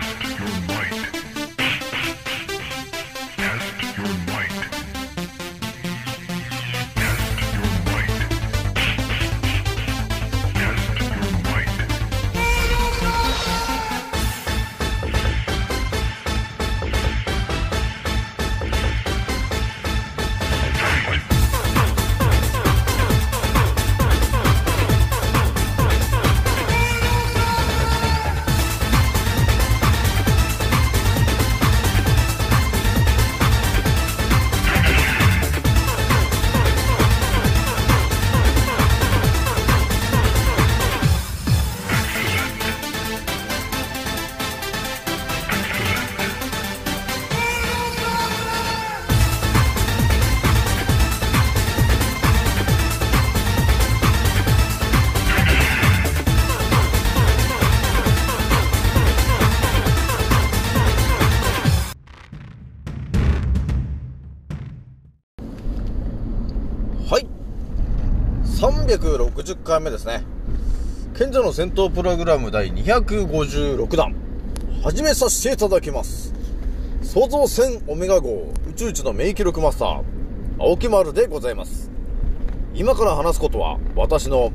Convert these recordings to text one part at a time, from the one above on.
Test your might. ですね。賢者の戦闘プログラム第256弾。始めさせていただきます。創造船オメガ号宇宙一の名記録マスター、青木丸でございます。今から話すことは、私の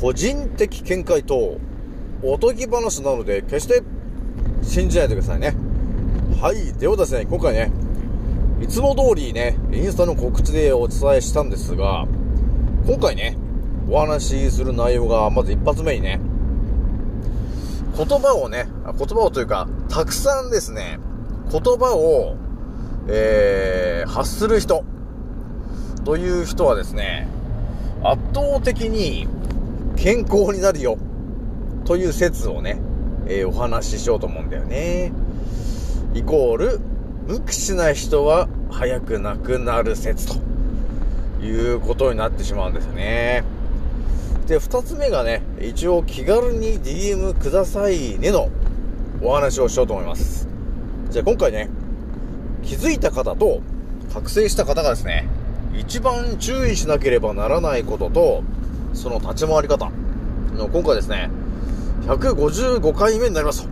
個人的見解と、おとぎ話なので、決して信じないでくださいね。はい。ではですね、今回ね、いつも通りね、インスタの告知でお伝えしたんですが、今回ね、お話しする内容が、まず一発目にね、言葉をね、言葉をというか、たくさんですね、言葉を、えー、発する人、という人はですね、圧倒的に健康になるよ、という説をね、えーお話ししようと思うんだよね。イコール、無口な人は早く亡くなる説ということになってしまうんですよね。で、二つ目がね、一応気軽に DM くださいねのお話をしようと思います。じゃあ今回ね、気づいた方と覚醒した方がですね、一番注意しなければならないことと、その立ち回り方の今回ですね、155回目になりますと。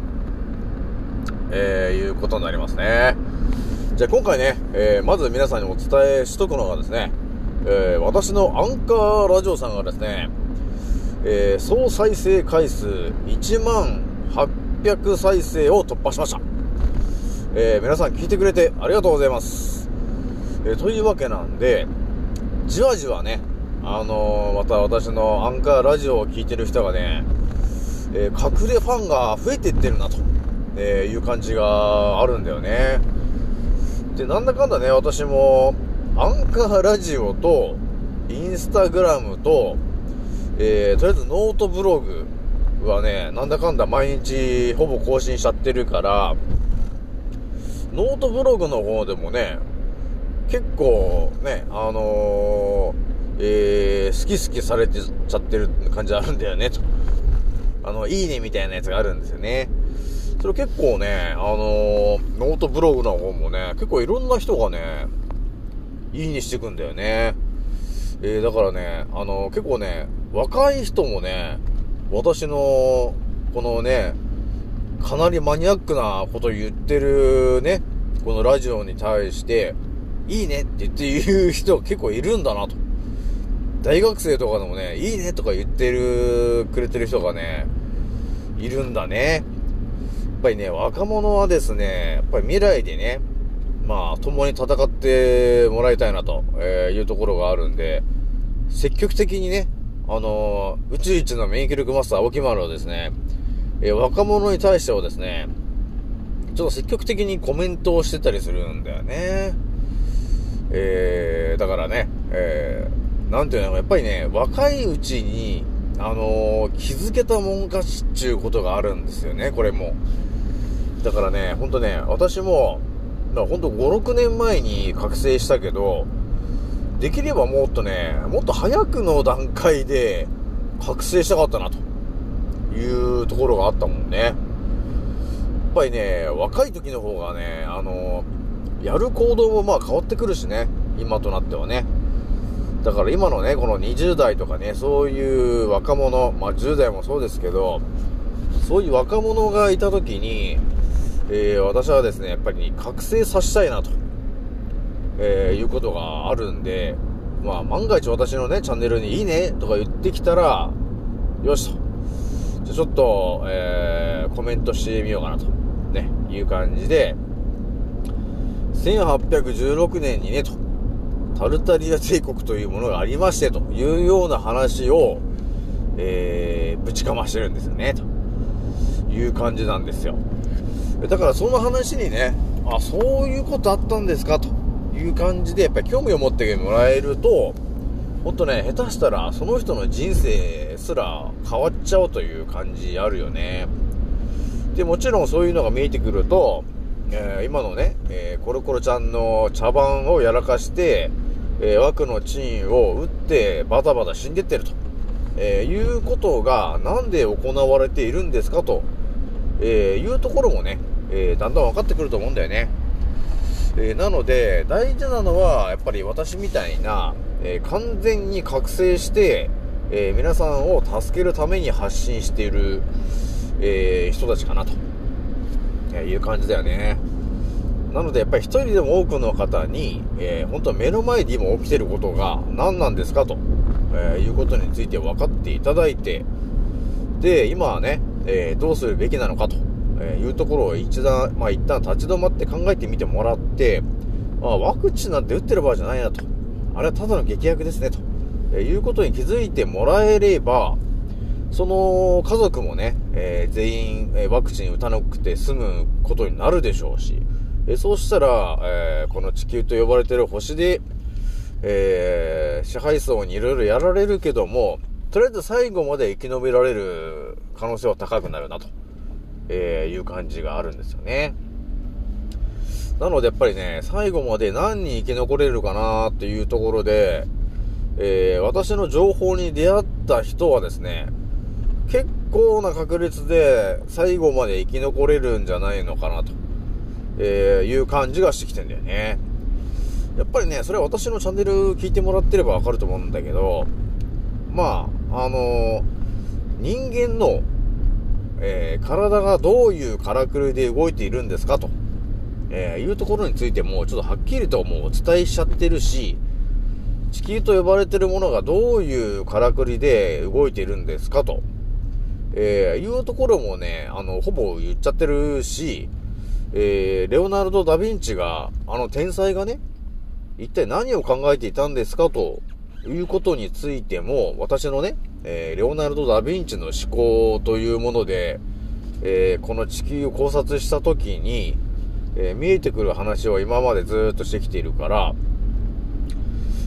えー、いうことになりますね。じゃあ今回ね、えー、まず皆さんにお伝えしとくのがですね、えー、私のアンカーラジオさんがですね、えー、総再生回数1万800再生を突破しました。えー、皆さん聞いてくれてありがとうございます。えー、というわけなんで、じわじわね、あの、また私のアンカーラジオを聞いてる人がね、え、隠れファンが増えていってるなと、え、いう感じがあるんだよね。で、なんだかんだね、私も、アンカーラジオと、インスタグラムと、えー、とりあえずノートブログはね、なんだかんだ毎日ほぼ更新しちゃってるから、ノートブログの方でもね、結構ね、あのー、えー、好き好きされてちゃってる感じあるんだよね、と。あの、いいねみたいなやつがあるんですよね。それ結構ね、あのー、ノートブログの方もね、結構いろんな人がね、いいねしてくんだよね。えー、だからね、あの、結構ね、若い人もね、私の、このね、かなりマニアックなこと言ってるね、このラジオに対して、いいねって言って言う人結構いるんだなと。大学生とかでもね、いいねとか言ってる、くれてる人がね、いるんだね。やっぱりね、若者はですね、やっぱり未来でね、まあ、共に戦ってもらいたいなと、えいうところがあるんで、積極的にね、あのー、宇宙一の免疫力マスター、青木丸をですね、えー、若者に対してはですね、ちょっと積極的にコメントをしてたりするんだよね。えー、だからね、えー、なんていうのやっぱりね、若いうちに、あのー、気づけたもん勝ちっていうことがあるんですよね、これも。だからね、ほんとね、私も、からほんと5、6年前に覚醒したけど、できればもっとね、もっと早くの段階で覚醒したかったな、というところがあったもんね。やっぱりね、若い時の方がね、あの、やる行動もまあ変わってくるしね、今となってはね。だから今のね、この20代とかね、そういう若者、まあ10代もそうですけど、そういう若者がいた時に、えー私はですね、やっぱり覚醒させたいなと、えーいうことがあるんで、まあ、万が一私のね、チャンネルにいいねとか言ってきたら、よしと。じゃちょっと、えーコメントしてみようかなと、ね、いう感じで、1816年にね、と、タルタリア帝国というものがありまして、というような話を、えー、ぶちかましてるんですよね、という感じなんですよ。だからその話にね、あ、そういうことあったんですか、という感じで、やっぱり興味を持ってもらえると、ほんとね、下手したらその人の人生すら変わっちゃうという感じあるよね。で、もちろんそういうのが見えてくると、えー今のね、えーコロコロちゃんの茶番をやらかして、えー枠のチンを打ってバタバタ死んでってると、えいうことがなんで行われているんですかと、えーいうところもね、えーだんだん分かってくると思うんだよね。えーなので、大事なのは、やっぱり私みたいな、え完全に覚醒して、え皆さんを助けるために発信している、え人たちかなと、えいう感じだよね。なので、やっぱり一人でも多くの方に、えー本当は目の前で今起きてることが何なんですかと、えいうことについて分かっていただいて、で、今はね、えーどうするべきなのかと、いうところを一段、まあ一旦立ち止まって考えてみてもらって、あワクチンなんて打ってる場合じゃないなと。あれはただの劇薬ですね、と、えいうことに気づいてもらえれば、その家族もね、えー全員、えワクチン打たなくて済むことになるでしょうし、えそうしたら、えこの地球と呼ばれてる星で、え支配層にいろいろやられるけども、とりあえず最後まで生き延びられる可能性は高くなるなと、えーいう感じがあるんですよね。なのでやっぱりね、最後まで何人生き残れるかなっていうところで、えー私の情報に出会った人はですね、結構な確率で最後まで生き残れるんじゃないのかなと、えーいう感じがしてきてんだよね。やっぱりね、それは私のチャンネル聞いてもらってればわかると思うんだけど、まあ、あの人間の、えー体がどういうからくりで動いているんですかと、えーいうところについても、ちょっとはっきりともうお伝えしちゃってるし、地球と呼ばれてるものがどういうからくりで動いているんですかと、えーいうところもね、あの、ほぼ言っちゃってるし、えーレオナルド・ダ・ヴィンチが、あの天才がね、一体何を考えていたんですかということについても、私のね、えーレオナルド・ダ・ヴィンチの思考というもので、えーこの地球を考察したときに、えー見えてくる話を今までずっとしてきているから、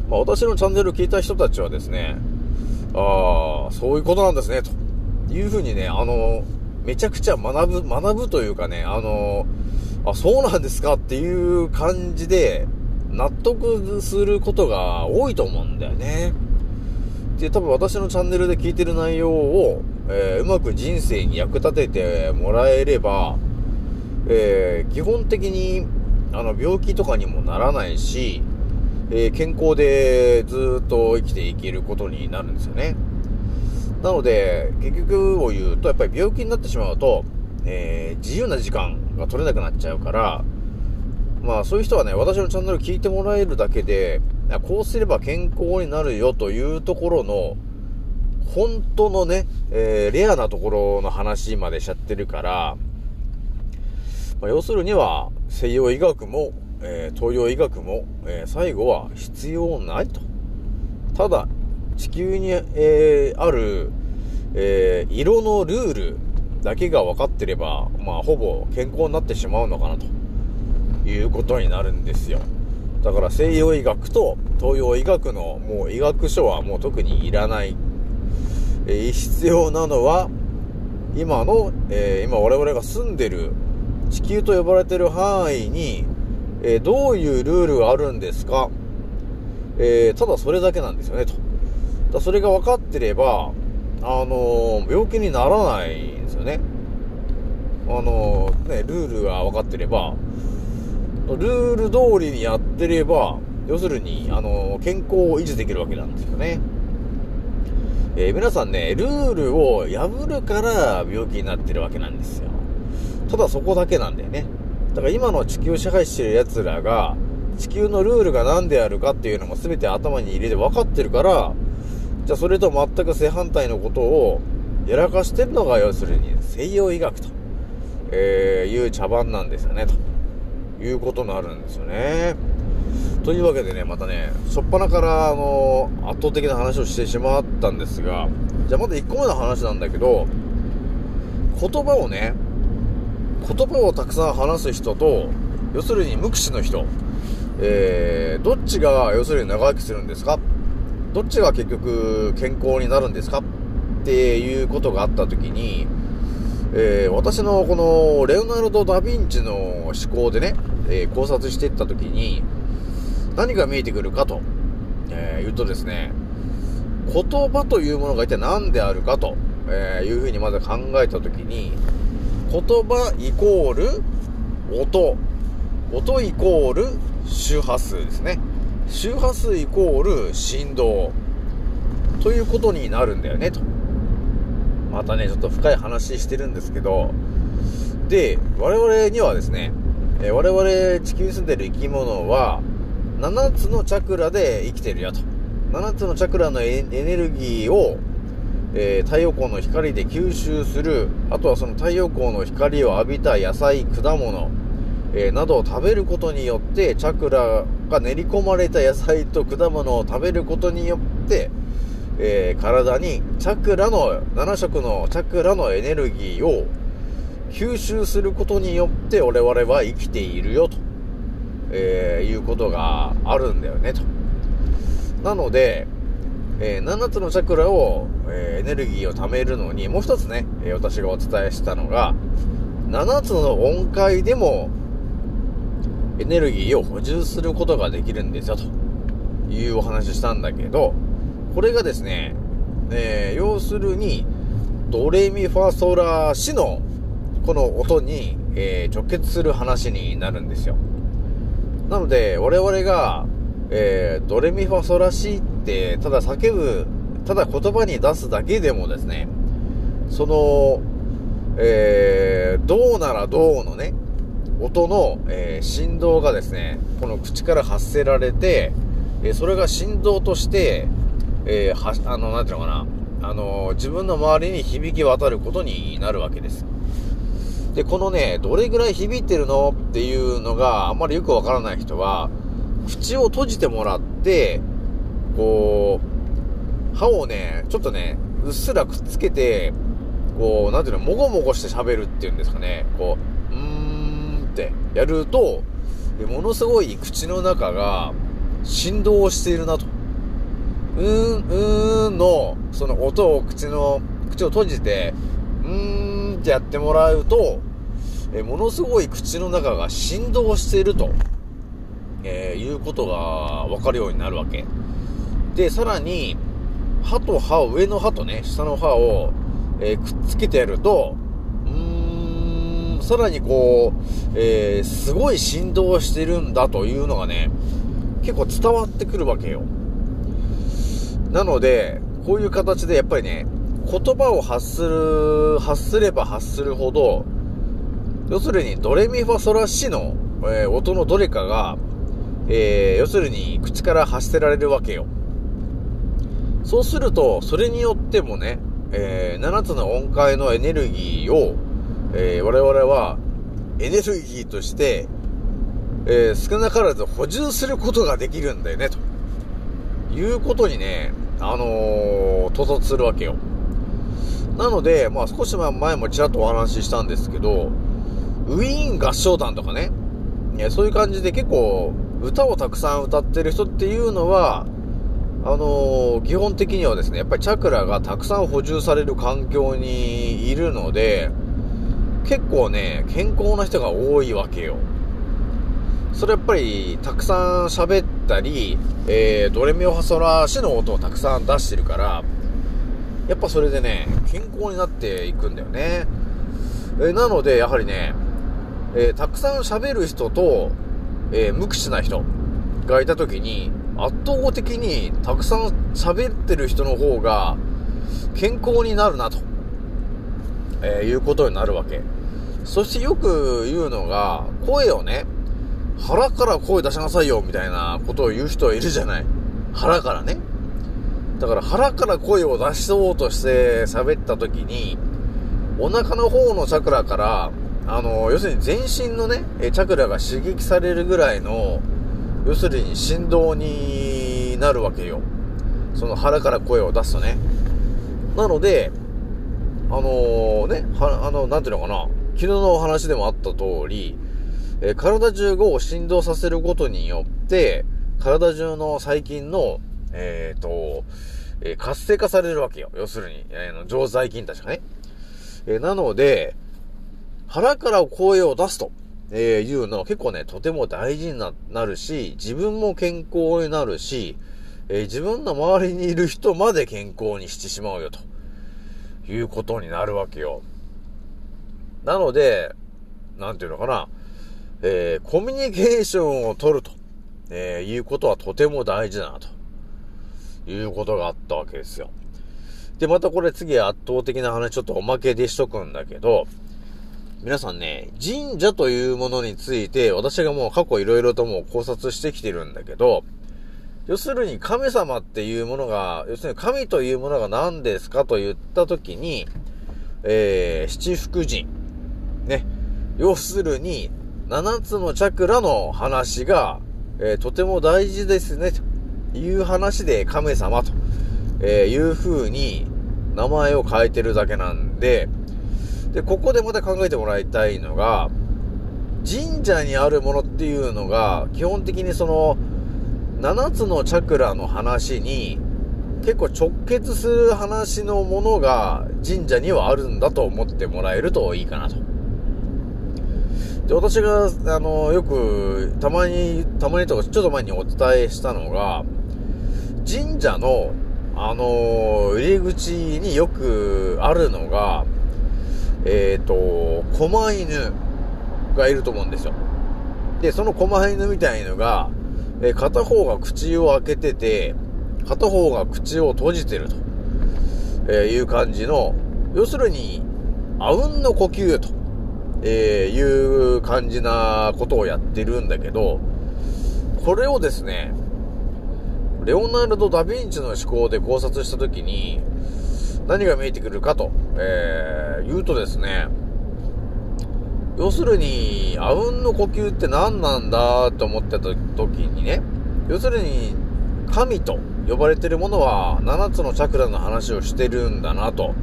まあ、私のチャンネルを聞いた人たちはですね、ああ、そういうことなんですね、と。いうふうにね、あの、めちゃくちゃ学ぶ、学ぶというかね、あの、あ、そうなんですかっていう感じで、納得することが多いと思うんだよね。で、多分私のチャンネルで聞いてる内容を、えーうまく人生に役立ててもらえれば、えー基本的に、あの、病気とかにもならないし、えー健康でずっと生きていけることになるんですよね。なので、結局を言うと、やっぱり病気になってしまうと、えー自由な時間が取れなくなっちゃうから、まあそういう人はね、私のチャンネル聞いてもらえるだけで、こうすれば健康になるよというところの、本当のね、えーレアなところの話までしちゃってるから、まあ、要するには、西洋医学も、えー東洋医学も、えー最後は必要ないと。ただ、地球に、えーある、えー色のルールだけが分かってれば、まあ、ほぼ健康になってしまうのかなということになるんですよ。だから西洋医学と東洋医学のもう医学書はもう特にいらない。えー必要なのは、今の、えー今我々が住んでる地球と呼ばれてる範囲に、えーどういうルールがあるんですか、えーただそれだけなんですよね、と。だそれが分かってれば、あの病気にならないんですよね。あのね、ルールが分かってれば、ルール通りにやってれば、要するに、あの健康を維持できるわけなんですよね。えー皆さんね、ルールを破るから病気になってるわけなんですよ。ただそこだけなんだよね。だから今の地球を支配してる奴らが、地球のルールが何であるかっていうのも全て頭に入れて分かってるから、じゃあそれと全く正反対のことをやらかしてるのが要するに西洋医学と、えーいう茶番なんですよね、ということになるんですよね。というわけでね、またね、初っ端から、あの圧倒的な話をしてしまったんですが、じゃあまず1個目の話なんだけど、言葉をね、言葉をたくさん話す人と、要するに無口の人、えー、どっちが要するに長生きするんですか？どっちが結局健康になるんですか？っていうことがあった時に、えー私のこのレオナルド・ダ・ヴィンチの思考でね、えー考察していった時に何が見えてくるかと、えー言うとですね言葉というものが一体何であるかと、えーいうふうにまず考えた時に言葉イコール音。音イコール周波数ですね。周波数イコール振動。ということになるんだよねと。またねちょっと深い話してるんですけど。で我々にはですね、えー我々地球に住んでる生き物は7つのチャクラで生きてるよと。7つのチャクラのエネルギーを、えー太陽光の光で吸収する。あとはその太陽光の光を浴びた野菜果物えーなどを食べることによってチャクラが練り込まれた野菜と果物を食べることによって、えー体にチャクラの7色のチャクラのエネルギーを吸収することによって我々は生きているよと、えーいうことがあるんだよねと。なので、えー7つのチャクラを、えーエネルギーを貯めるのにもう一つね、えー私がお伝えしたのが7つの音階でもエネルギーを補充することができるんですよというお話したんだけどこれがですね、えー要するにドレミファソラシのこの音に、えー直結する話になるんですよなので我々が、えードレミファソラシってただ叫ぶただ言葉に出すだけでもですねそのえー、どうならどうのね、音の、えー振動がですね、この口から発せられて、えーそれが振動として、えーは、あの、なんていうのかな、あの自分の周りに響き渡ることになるわけです。で、このね、どれぐらい響いてるのっていうのがあんまりよくわからない人は、口を閉じてもらって、こう、歯をね、ちょっとね、うっすらくっつけて、こう、なんていうの、もごもごして喋るっていうんですかね、こう、うーんってやると、でものすごい口の中が振動しているなと。うーん、うーんの、その音を口の、口を閉じて、うーんってやってもらうと、えものすごい口の中が振動していると、えーいうことがわかるようになるわけ。で、さらに、歯と歯を、上の歯とね、下の歯を、えーくっつけてやると、うーん、さらにこう、えーすごい振動してるんだというのがね、結構伝わってくるわけよ。なので、こういう形でやっぱりね、言葉を発する、発すれば発するほど、要するにドレミファソラシの、えー音のどれかが、えー要するに口から発せられるわけよ。そうすると、それによってもね、えー7つの音階のエネルギーを、えー我々はエネルギーとして、えー少なからず補充することができるんだよね、ということにね、あのー、到達するわけよ。なので、まあ少し前もちらっとお話ししたんですけど、ウィーン合唱団とかね、いやそういう感じで結構歌をたくさん歌ってる人っていうのは、あのー基本的にはですね、やっぱりチャクラがたくさん補充される環境にいるので、結構ね、健康な人が多いわけよ。それやっぱり、たくさん喋ったり、えー、ドレミオハソラシの音をたくさん出してるから、やっぱそれでね、健康になっていくんだよね。えなので、やはりね、えーたくさん喋る人と、えー無口な人がいた時に、圧倒的にたくさん喋ってる人の方が健康になるなと、えーいうことになるわけ。そしてよく言うのが、声をね、腹から声出しなさいよ、みたいなことを言う人はいるじゃない。腹からね。だから腹から声を出しそうとして喋った時に、お腹の方のチャクラから、あの、要するに全身のね、チャクラが刺激されるぐらいの、要するに振動になるわけよ。その腹から声を出すとね。なので、あのね、は、あの、なんていうのかな、昨日のお話でもあった通り、え体中を振動させることによって、体中の細菌の、えっ、と、えー活性化されるわけよ。要するに、えーの常在菌たちがね。えーなので、腹から声を出すと、えいうのは結構ね、とても大事にななるし、自分も健康になるし、え自分の周りにいる人まで健康にしてしまうよと。いうことになるわけよ。なので、なんていうのかな、えコミュニケーションを取ると、えいうことはとても大事だな、ということがあったわけですよ。で、またこれ次圧倒的な話ちょっとおまけでしとくんだけど、皆さんね、神社というものについて、私がもう過去いろいろともう考察してきてるんだけど、要するに神様っていうものが、要するに神というものが何ですかと言ったときに、えー、七福神。ね。要するに、七つのチャクラの話が、えーとても大事ですね、という話で神様と、えーいう風に名前を変えてるだけなんで、で、ここでまた考えてもらいたいのが、神社にあるものっていうのが、基本的にその、7つのチャクラの話に、結構直結する話のものが神社にはあるんだと思ってもらえるといいかなと。で、私が、あの、よく、たまに、たまにとか、ちょっと前にお伝えしたのが、神社の、あの、入り口によくあるのが、えっ、と、狛犬がいると思うんですよ。で、その狛犬みたいのが、え片方が口を開けてて、片方が口を閉じてると、えーいう感じの、要するに、あうんの呼吸と、えーいう感じなことをやってるんだけど、これをですね、レオナルド・ダ・ヴィンチの思考で考察したときに、何が見えてくるかと、えー言うとですね、要するに、あうんの呼吸って何なんだと思ってた時にね、要するに、神と呼ばれてるものは7つのチャクラの話をしてるんだなと、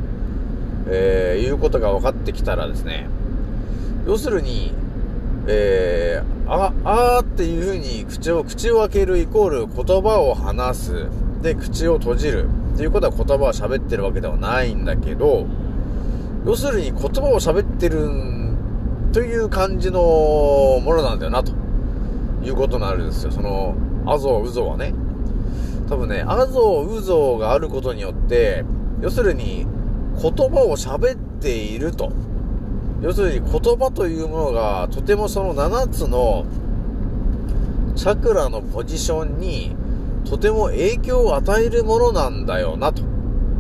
えーいうことが分かってきたらですね、要するに、えー、あ、あーっていう風に口を、口を開けるイコール言葉を話す。で、口を閉じる。っていうことは言葉を喋ってるわけではないんだけど、要するに言葉を喋ってるという感じのものなんだよな、ということになるんですよ。その、アゾウ、ウゾはね。多分ね、アゾウ、ウゾがあることによって、要するに、言葉を喋っていると。要するに言葉というものが、とてもその7つのチャクラのポジションに、とても影響を与えるものなんだよな、と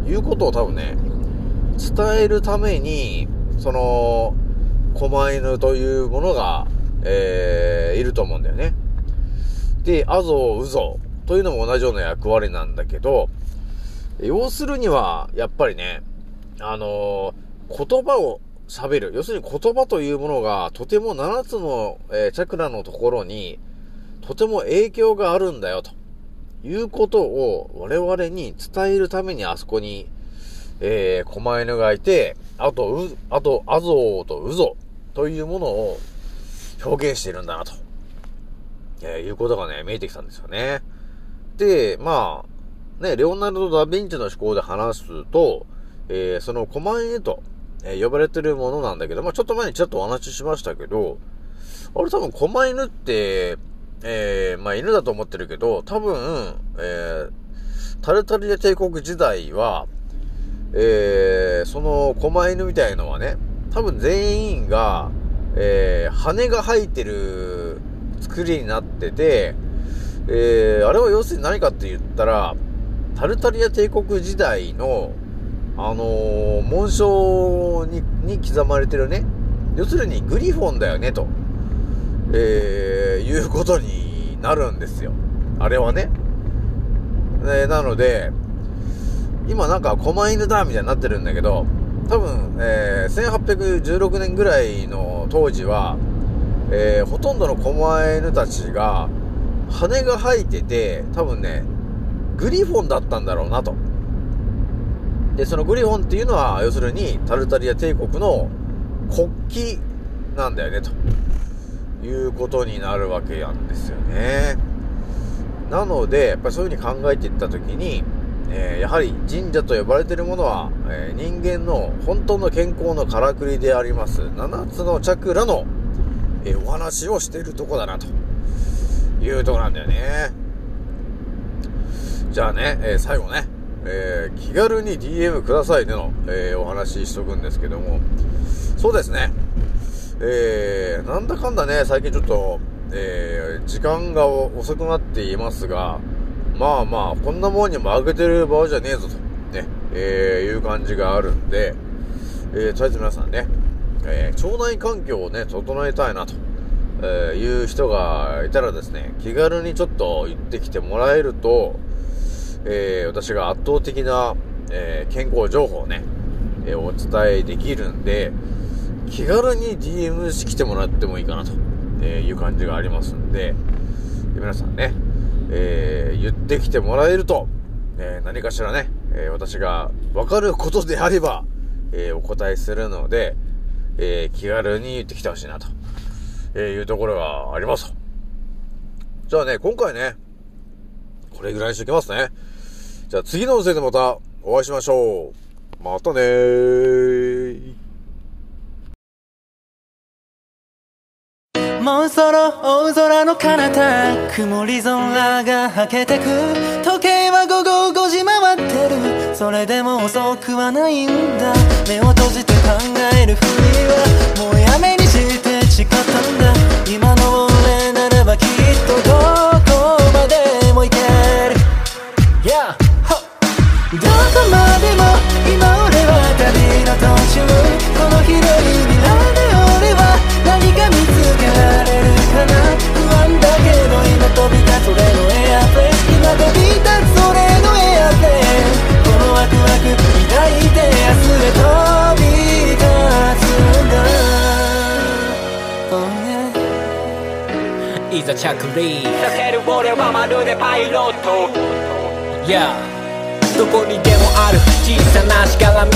いうことを多分ね、伝えるために、その、狛犬というものが、えー、いると思うんだよね。で、アゾウ、ゾというのも同じような役割なんだけど、要するには、やっぱりね、あのー言葉を喋る。要するに言葉というものが、とても7つの、えーチャクラのところに、とても影響があるんだよ、ということを我々に伝えるためにあそこに、えー、狛犬がいて、あと、う、あと、アゾウとウゾというものを表現しているんだな、と、えーいうことがね、見えてきたんですよね。で、まあ、ね、レオナルド・ダ・ヴィンチの思考で話すと、えーその狛犬と、えー呼ばれてるものなんだけど、まあちょっと前にちょっとお話ししましたけど、あれ多分狛犬って、えーまあ犬だと思ってるけど、多分、えータルタリア帝国時代は、えーその狛犬みたいのはね、多分全員が、えー羽が生えてる作りになってて、えーあれは要するに何かって言ったら、タルタリア帝国時代の、あのー紋章に、に刻まれてるね、要するにグリフォンだよね、と、えー、いうことになるんですよ。あれはね。えなので、今なんか狛犬だみたいになってるんだけど、多分、えー、1816年ぐらいの当時は、えー、ほとんどの狛犬たちが、羽が生えてて、多分ね、グリフォンだったんだろうなと。で、そのグリフォンっていうのは、要するに、タルタリア帝国の国旗なんだよね、ということになるわけなんですよね。なので、やっぱりそういうふうに考えていったときに、えー、やはり神社と呼ばれているものは、えー、人間の本当の健康のからくりであります7つのチャクラの、えー、お話をしているとこだなというとこなんだよね。じゃあね、え最後ね、え気軽に DM くださいねの、えお話ししとくんですけども、そうですね、えなんだかんだね、最近ちょっと、え時間が遅くなっていますが、まあまあ、こんなもんにも開けてる場合じゃねえぞと、ね、え、いう感じがあるんで、え、とりあえず皆さんね、え、腸内環境をね、整えたいなと、え、いう人がいたらですね、気軽にちょっと言ってきてもらえると、えー、私が圧倒的な、えー、健康情報をね、えー、お伝えできるんで、気軽に DM してきてもらってもいいかなと、えいう感じがありますんで、で皆さんね、え、言ってきてもらえると、え、何かしらね、え、私がわかることであれば、えお答えするので、え気軽に言ってきてほしいなと、えいうところがあります。じゃあね、今回ね、これぐらいにしときますね。じゃあ次の音声でまたお会いしましょう。またねー。もうそろ大空の彼方曇り空がはけてく。時計は午後5時回ってるそれでも遅くはないんだ。目を閉じて考えるふりはもうやめにして誓ったんだ。今の俺ならばきっと Yeah. どこにでもある小さなしがらみ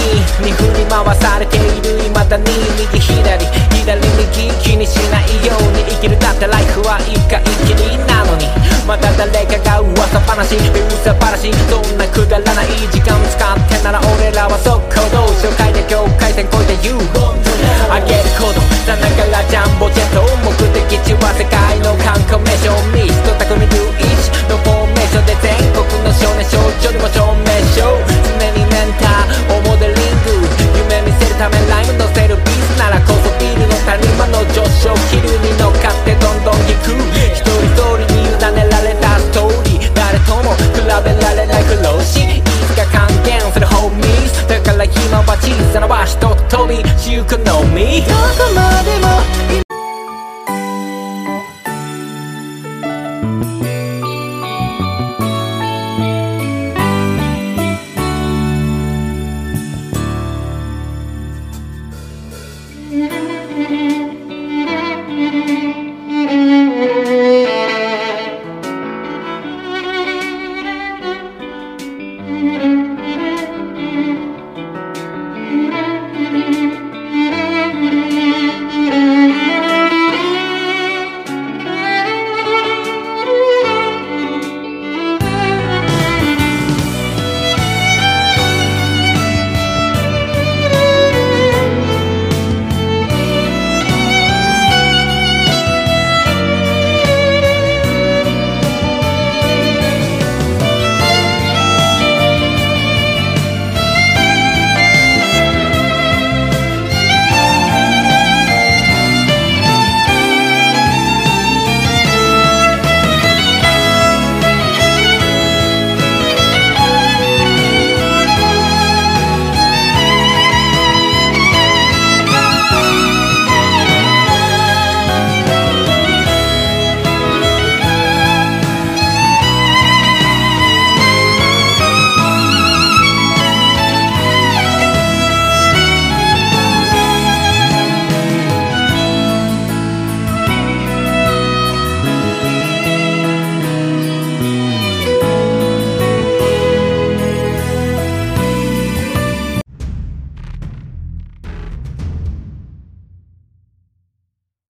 に振り回されている未だに右左左右気にしないように生きるだってライフは一回きりなのに。また誰かが噂話噂話そんなくだらない時間使ってなら俺らはそっかいとこも